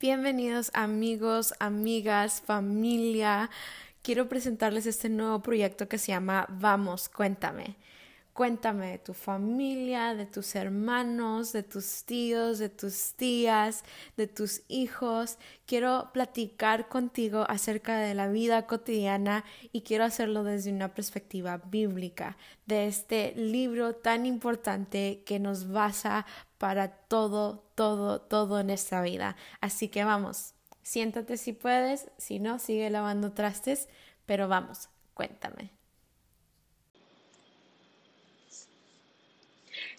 Bienvenidos amigos, amigas, familia. Quiero presentarles este nuevo proyecto que se llama Vamos, cuéntame. Cuéntame de tu familia, de tus hermanos, de tus tíos, de tus tías, de tus hijos. Quiero platicar contigo acerca de la vida cotidiana y quiero hacerlo desde una perspectiva bíblica, de este libro tan importante que nos basa para todo, todo, todo en esta vida. Así que vamos, siéntate si puedes, si no, sigue lavando trastes, pero vamos, cuéntame.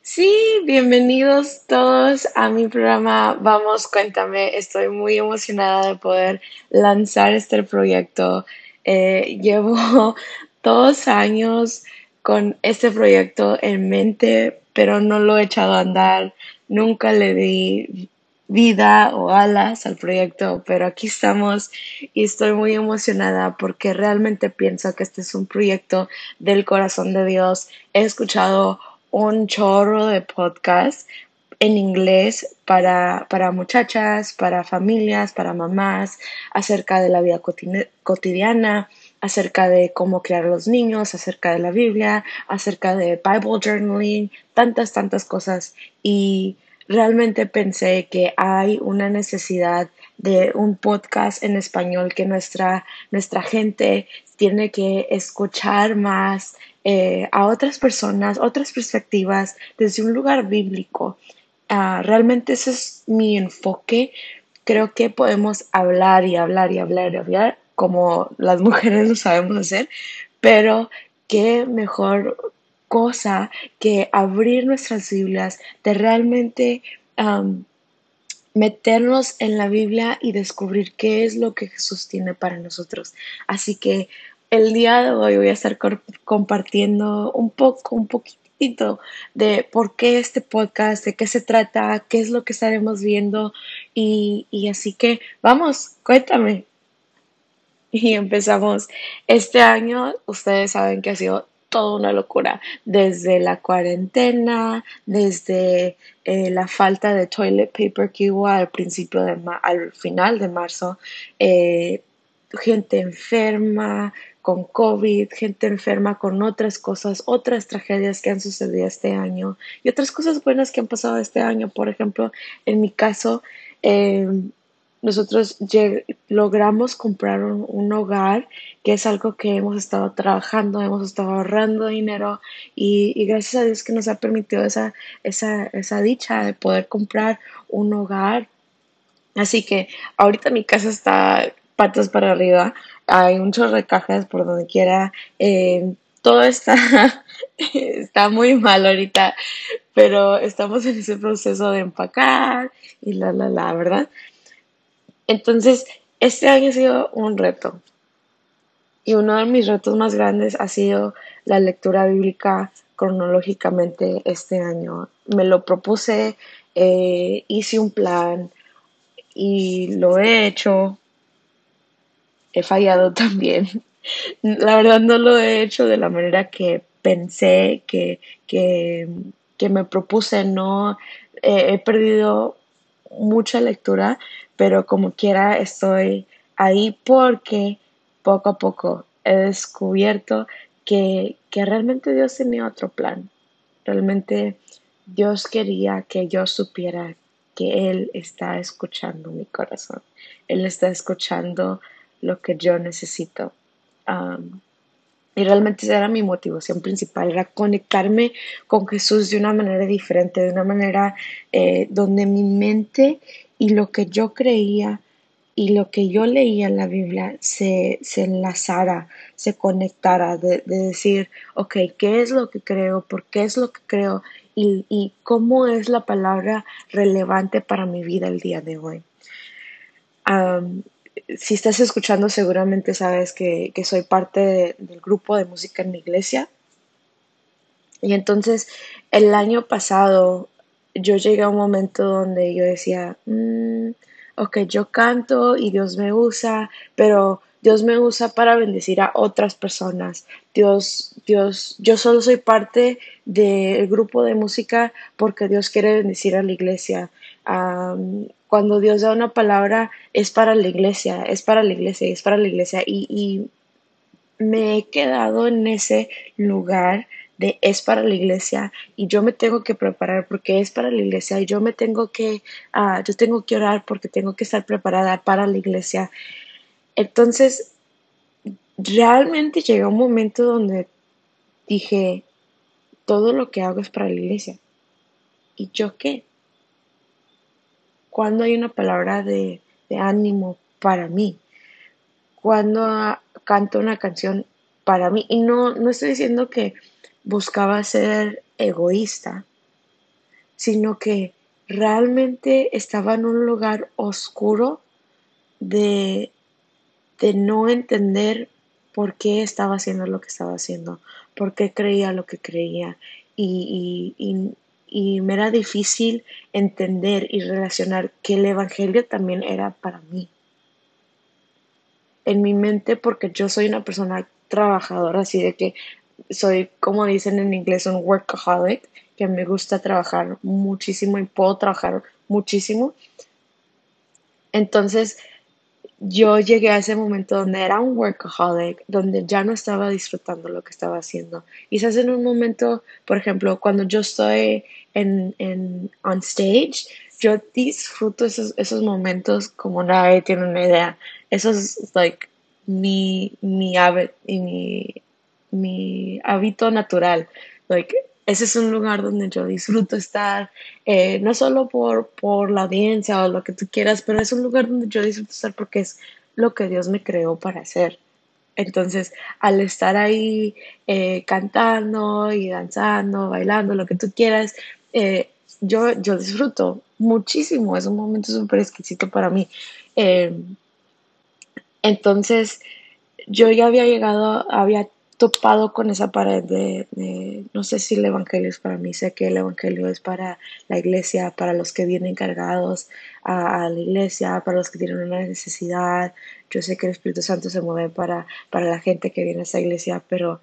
Sí, bienvenidos todos a mi programa Vamos, cuéntame. Estoy muy emocionada de poder lanzar este proyecto. Eh, llevo dos años con este proyecto en mente, pero no lo he echado a andar. Nunca le di vida o alas al proyecto, pero aquí estamos y estoy muy emocionada porque realmente pienso que este es un proyecto del corazón de Dios. He escuchado un chorro de podcast en inglés para, para muchachas, para familias, para mamás, acerca de la vida cotidiana, acerca de cómo crear los niños, acerca de la Biblia, acerca de Bible journaling, tantas, tantas cosas. Y realmente pensé que hay una necesidad de un podcast en español que nuestra, nuestra gente tiene que escuchar más eh, a otras personas, otras perspectivas desde un lugar bíblico. Ah, realmente ese es mi enfoque. Creo que podemos hablar y hablar y hablar y hablar como las mujeres lo sabemos hacer, pero qué mejor cosa que abrir nuestras Biblias, de realmente meternos en la Biblia y descubrir qué es lo que Jesús tiene para nosotros. Así que el día de hoy voy a estar compartiendo un poco, un poquitito de por qué este podcast, de qué se trata, qué es lo que estaremos viendo y, y así que vamos, cuéntame. Y empezamos. Este año, ustedes saben que ha sido toda una locura, desde la cuarentena, desde eh, la falta de toilet paper que hubo al principio de al final de marzo, eh, gente enferma, con COVID, gente enferma con otras cosas, otras tragedias que han sucedido este año y otras cosas buenas que han pasado este año. Por ejemplo, en mi caso, em, nosotros logramos comprar un, hogar, que es algo que hemos estado trabajando, hemos estado ahorrando dinero y, gracias a Dios que nos ha permitido esa, esa, esa dicha de poder comprar un hogar. Así que ahorita mi casa está patas para arriba hay un chorro por donde quiera. Eh, todo está, está muy mal ahorita, pero estamos en ese proceso de empacar y la, la, la, ¿verdad? Entonces, este año ha sido un reto. Y uno de mis retos más grandes ha sido la lectura bíblica cronológicamente este año. Me lo propuse, eh, hice un plan y lo he hecho he fallado también. La verdad no lo he hecho de la manera que pensé, que, que, me propuse, no he perdido mucha lectura, pero como quiera estoy ahí porque poco a poco he descubierto que, que realmente Dios tenía otro plan. Realmente Dios quería que yo supiera que Él está escuchando mi corazón. Él está escuchando lo que yo necesito. Y realmente esa era mi motivación principal, era conectarme con Jesús de una manera diferente, de una manera eh, donde mi mente y lo que yo creía y lo que yo leía en la Biblia se, se enlazara, se conectara, de, decir, ok, ¿qué es lo que creo? ¿Por qué es lo que creo? Y, y cómo es la palabra relevante para mi vida el día de hoy si estás escuchando seguramente sabes que, soy parte del grupo de música en mi iglesia. Y entonces el año pasado yo llegué a un momento donde yo decía, mm, ok, yo canto y Dios me usa, pero Dios me usa para bendecir a otras personas. Dios, Dios, yo solo soy parte del grupo de música porque Dios quiere bendecir a la iglesia. Cuando Dios da una palabra es para la iglesia, es para la iglesia, es para la iglesia. Y, me he quedado en ese lugar de es para la iglesia y yo me tengo que preparar porque es para la iglesia y yo me tengo que, uh, yo tengo que orar porque tengo que estar preparada para la iglesia. Entonces, realmente llegó un momento donde dije, todo lo que hago es para la iglesia. ¿Y yo qué? Cuando hay una palabra de, ánimo para mí? Cuando canto una canción para mí? Y no, no estoy diciendo que buscaba ser egoísta, sino que realmente estaba en un lugar oscuro de, de no entender por qué estaba haciendo lo que estaba haciendo, por qué creía lo que creía. Y, me era difícil entender y relacionar que el Evangelio también era para mí. En mi mente, porque yo soy una persona trabajadora, así de que soy, como dicen en inglés, un workaholic, que me gusta trabajar muchísimo y puedo trabajar muchísimo. Entonces, yo llegué a ese momento donde era un workaholic, donde ya no estaba disfrutando lo que estaba haciendo. Quizás en un momento, por ejemplo, cuando yo estoy en, en on stage, yo disfruto esos, esos momentos como nadie tiene una idea. Eso es like mi, mi mi mi hábito natural. Like, ese es un lugar donde yo disfruto estar, eh, no solo por, por la audiencia o lo que tú quieras, pero es un lugar donde yo disfruto estar porque es lo que Dios me creó para hacer. Entonces, al estar ahí eh, cantando y danzando, bailando, lo que tú quieras, eh, yo, yo disfruto muchísimo. Es un momento súper exquisito para mí. entonces, yo ya había llegado, había topado con esa pared de, no sé si el Evangelio es para mí, sé que el Evangelio es para la iglesia, para los que vienen cargados a, la iglesia, para los que tienen una necesidad. Yo sé que el Espíritu Santo se mueve para, para la gente que viene a esa iglesia, pero,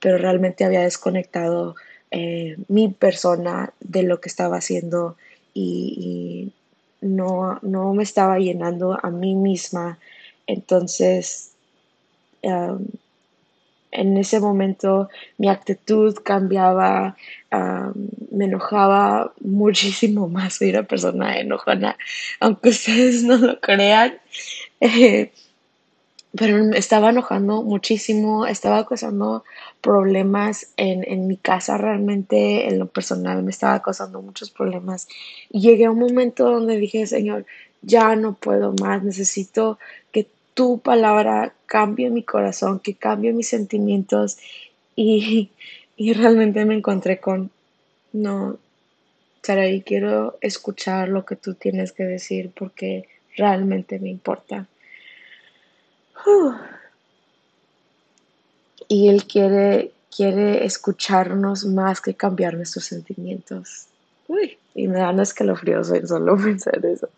pero realmente había desconectado eh, mi persona de lo que estaba haciendo y, no, no me estaba llenando a mí misma. Entonces, um, en ese momento mi actitud cambiaba, me enojaba muchísimo más, soy una persona enojona, aunque ustedes no lo crean, eh, pero me estaba enojando muchísimo, estaba causando problemas en, en, mi casa realmente, en lo personal, me estaba causando muchos problemas. Y llegué a un momento donde dije, Señor, ya no puedo más, necesito que tu palabra cambie mi corazón, que cambie mis sentimientos y, realmente me encontré con, no, Saraí, quiero escuchar lo que tú tienes que decir porque realmente me importa. Y Él quiere, quiere escucharnos más que cambiar nuestros sentimientos. Uy, y me dan escalofríos en solo pensar eso.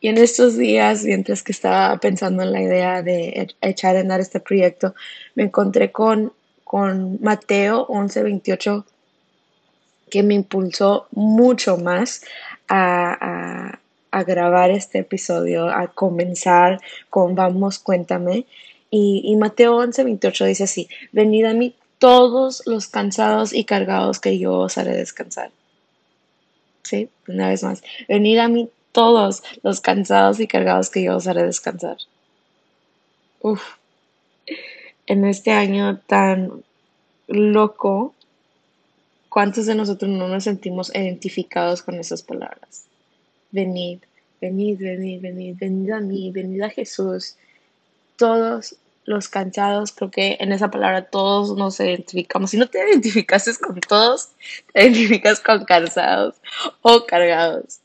Y en estos días, mientras que estaba pensando en la idea de e-, echar a andar este proyecto, me encontré con, con Mateo 11:28, que me impulsó mucho más a, a, grabar este episodio, a comenzar con Vamos, cuéntame. Y, y Mateo 11:28 dice así, venid a mí todos los cansados y cargados que yo os haré descansar. Sí, una vez más, venid a mí todos los cansados y cargados que yo os haré descansar. Uf, en este año tan loco, ¿cuántos de nosotros no nos sentimos identificados con esas palabras? Venid, venid, venid, venid, venid a mí, venid a Jesús. Todos los cansados, creo que en esa palabra todos nos identificamos. Si no te identificaste con todos, te identificas con cansados o cargados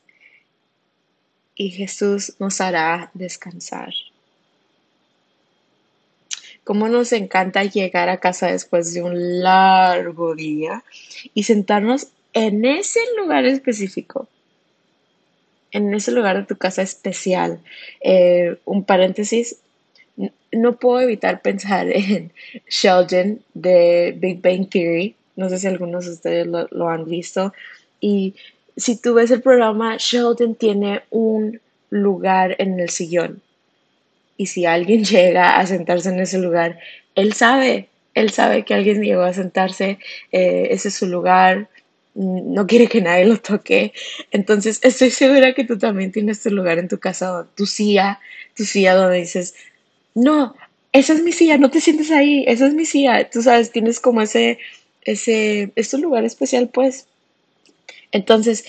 y Jesús nos hará descansar. Cómo nos encanta llegar a casa después de un largo día y sentarnos en ese lugar específico, en ese lugar de tu casa especial. Eh, un paréntesis, no puedo evitar pensar en Sheldon de Big Bang Theory. No sé si algunos de ustedes lo, lo han visto. Y si tú ves el programa, Sheldon tiene un lugar en el sillón. Y si alguien llega a sentarse en ese lugar, él sabe, él sabe que alguien llegó a sentarse, eh, ese es su lugar, no quiere que nadie lo toque. Entonces, estoy segura que tú también tienes tu lugar en tu casa, tu silla, tu silla donde dices, no, esa es mi silla, no te sientes ahí, esa es mi silla. Tú sabes, tienes como ese, ese, es tu lugar especial, pues. Entonces,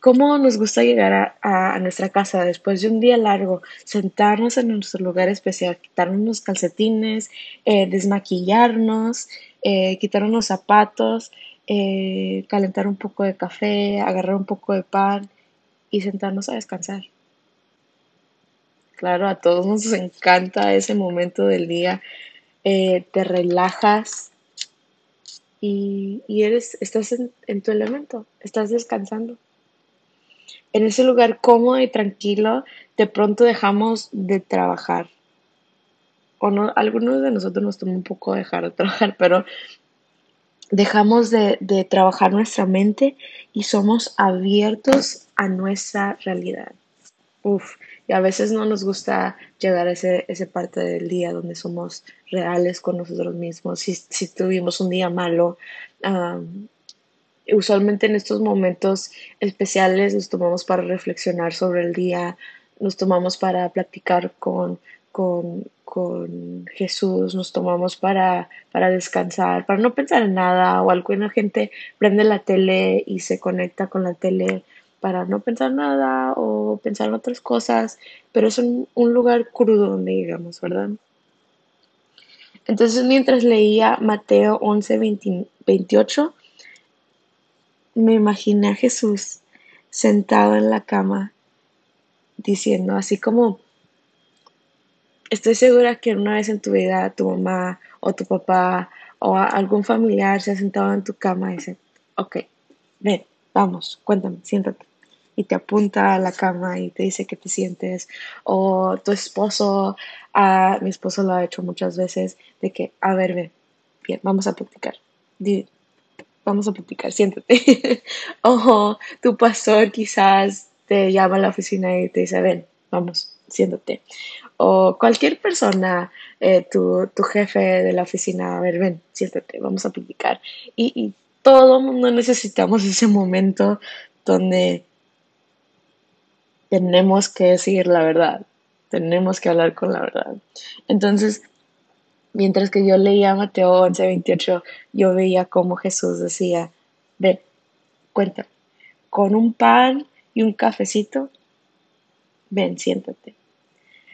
¿Cómo nos gusta llegar a, nuestra casa después de un día largo, sentarnos en nuestro lugar especial, quitarnos los calcetines, eh, desmaquillarnos, eh, quitarnos los zapatos, eh, calentar un poco de café, agarrar un poco de pan y sentarnos a descansar? Claro, a todos nos encanta ese momento del día. te relajas y, eres, estás en tu elemento, estás descansando en ese lugar cómodo y tranquilo, de pronto dejamos de trabajar. O no, algunos de nosotros nos toma un poco dejar de trabajar, pero dejamos de, de trabajar nuestra mente y somos abiertos a nuestra realidad. Uf, y a veces no nos gusta llegar a ese, ese parte del día donde somos reales con nosotros mismos. Si, si tuvimos un día malo, usualmente en estos momentos especiales nos tomamos para reflexionar sobre el día, nos tomamos para platicar con, con, Jesús, nos tomamos para, para descansar, para no pensar en nada, o alguna gente prende la tele y se conecta con la tele para no pensar nada o pensar en otras cosas, pero es un, un lugar crudo donde llegamos, ¿verdad? Entonces mientras leía Mateo 11, 28, me imaginé a Jesús sentado en la cama diciendo, así como estoy segura que una vez en tu vida tu mamá o tu papá o algún familiar se ha sentado en tu cama y dice, ok, ven, vamos, cuéntame, siéntate. Y te apunta a la cama y te dice que te sientes. O tu esposo, a mi esposo lo ha hecho muchas veces, de que, a ver, ven, bien, vamos a platicar vamos a platicar, siéntate. o tu pastor quizás te llama a la oficina y te dice, ven, vamos, siéntate. O cualquier persona, eh, tu, jefe de la oficina, a ver, ven, siéntate, vamos a platicar. Y, y todo mundo necesitamos ese momento donde tenemos que decir la verdad, tenemos que hablar con la verdad. Entonces, Mientras que yo leía Mateo 11, 28, yo veía cómo Jesús decía, ven, cuéntame, con un pan y un cafecito, ven, siéntate.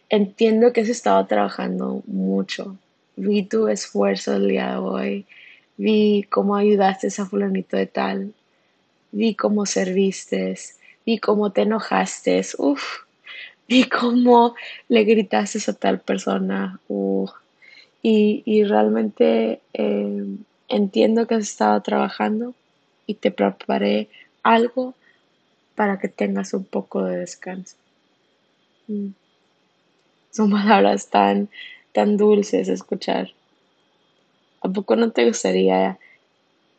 Entiendo que has estado trabajando mucho. Vi tu esfuerzo el día de hoy. Vi cómo ayudaste a fulanito de tal. Vi cómo serviste. Vi cómo te enojaste. Uf. Vi cómo le gritaste a tal persona. Uf y, realmente eh, entiendo que has estado trabajando y te preparé algo para que tengas un poco de descanso. Mm. Son palabras tan, tan dulces de escuchar. ¿A poco no te gustaría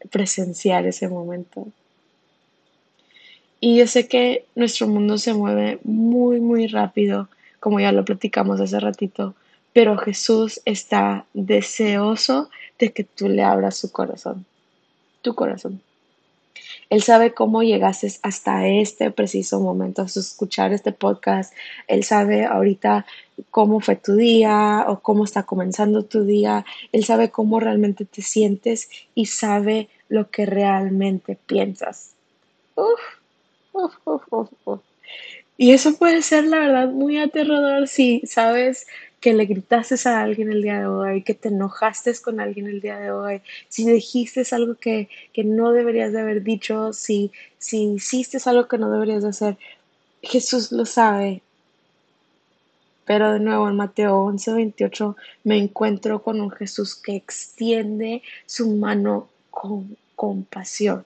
presenciar ese momento? Y yo sé que nuestro mundo se mueve muy, muy rápido, como ya lo platicamos hace ratito, pero Jesús está deseoso de que tú le abras su corazón, tu corazón. Él sabe cómo llegaste hasta este preciso momento, a escuchar este podcast. Él sabe ahorita cómo fue tu día o cómo está comenzando tu día. Él sabe cómo realmente te sientes y sabe lo que realmente piensas. Uf, y eso puede ser, la verdad, muy aterrador si sabes que le gritaste a alguien el día de hoy, que te enojaste con alguien el día de hoy, si dijiste algo que, no deberías de haber dicho, si, si hiciste algo que no deberías de hacer, Jesús lo sabe. Pero de nuevo en Mateo 11, 28 me encuentro con un Jesús que extiende su mano con compasión.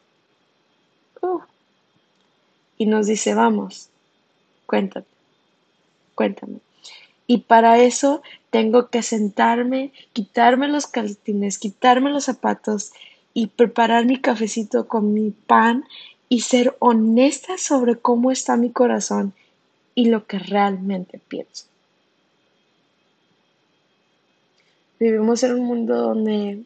Uh. Y nos dice, vamos, cuéntame, cuéntame. Y para eso tengo que sentarme, quitarme los calcetines, quitarme los zapatos y preparar mi cafecito con mi pan y ser honesta sobre cómo está mi corazón y lo que realmente pienso. Vivimos en un mundo donde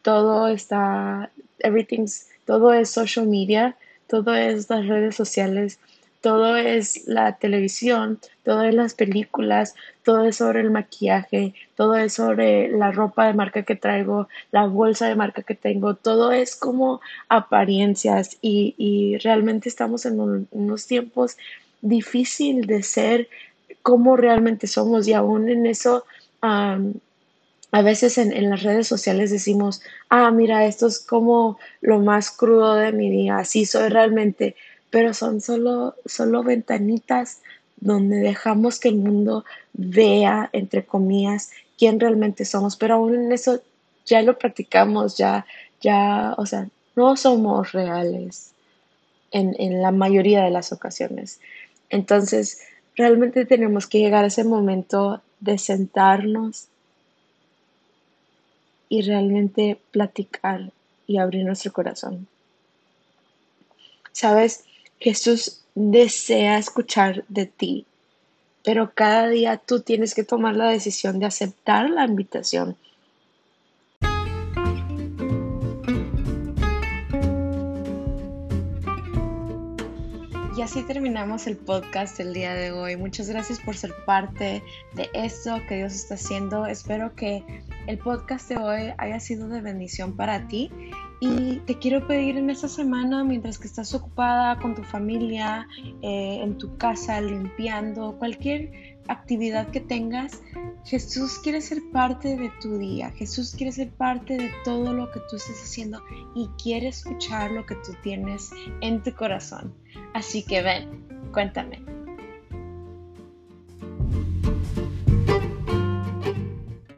todo está, everything's, todo es social media, todo es las redes sociales, todo es la televisión, todo es las películas, todo es sobre el maquillaje, todo es sobre la ropa de marca que traigo, la bolsa de marca que tengo, todo es como apariencias y, realmente estamos en unos tiempos difícil de ser como realmente somos y aún en eso a veces en, en, las redes sociales decimos, ah, mira, esto es como lo más crudo de mi día, así soy realmente, pero son solo, solo ventanitas donde dejamos que el mundo vea, entre comillas, quién realmente somos, pero aún en eso ya lo practicamos, ya, ya, o sea, no somos reales en, en la mayoría de las ocasiones. Entonces, realmente tenemos que llegar a ese momento de sentarnos y realmente platicar y abrir nuestro corazón. Sabes, Jesús desea escuchar de ti, pero cada día tú tienes que tomar la decisión de aceptar la invitación. Así terminamos el podcast del día de hoy. Muchas gracias por ser parte de esto que Dios está haciendo. Espero que el podcast de hoy haya sido de bendición para ti y te quiero pedir en esta semana, mientras que estás ocupada con tu familia, eh, en tu casa, limpiando, cualquier actividad que tengas, Jesús quiere ser parte de tu día, Jesús quiere ser parte de todo lo que tú estés haciendo y quiere escuchar lo que tú tienes en tu corazón. Así que ven, cuéntame,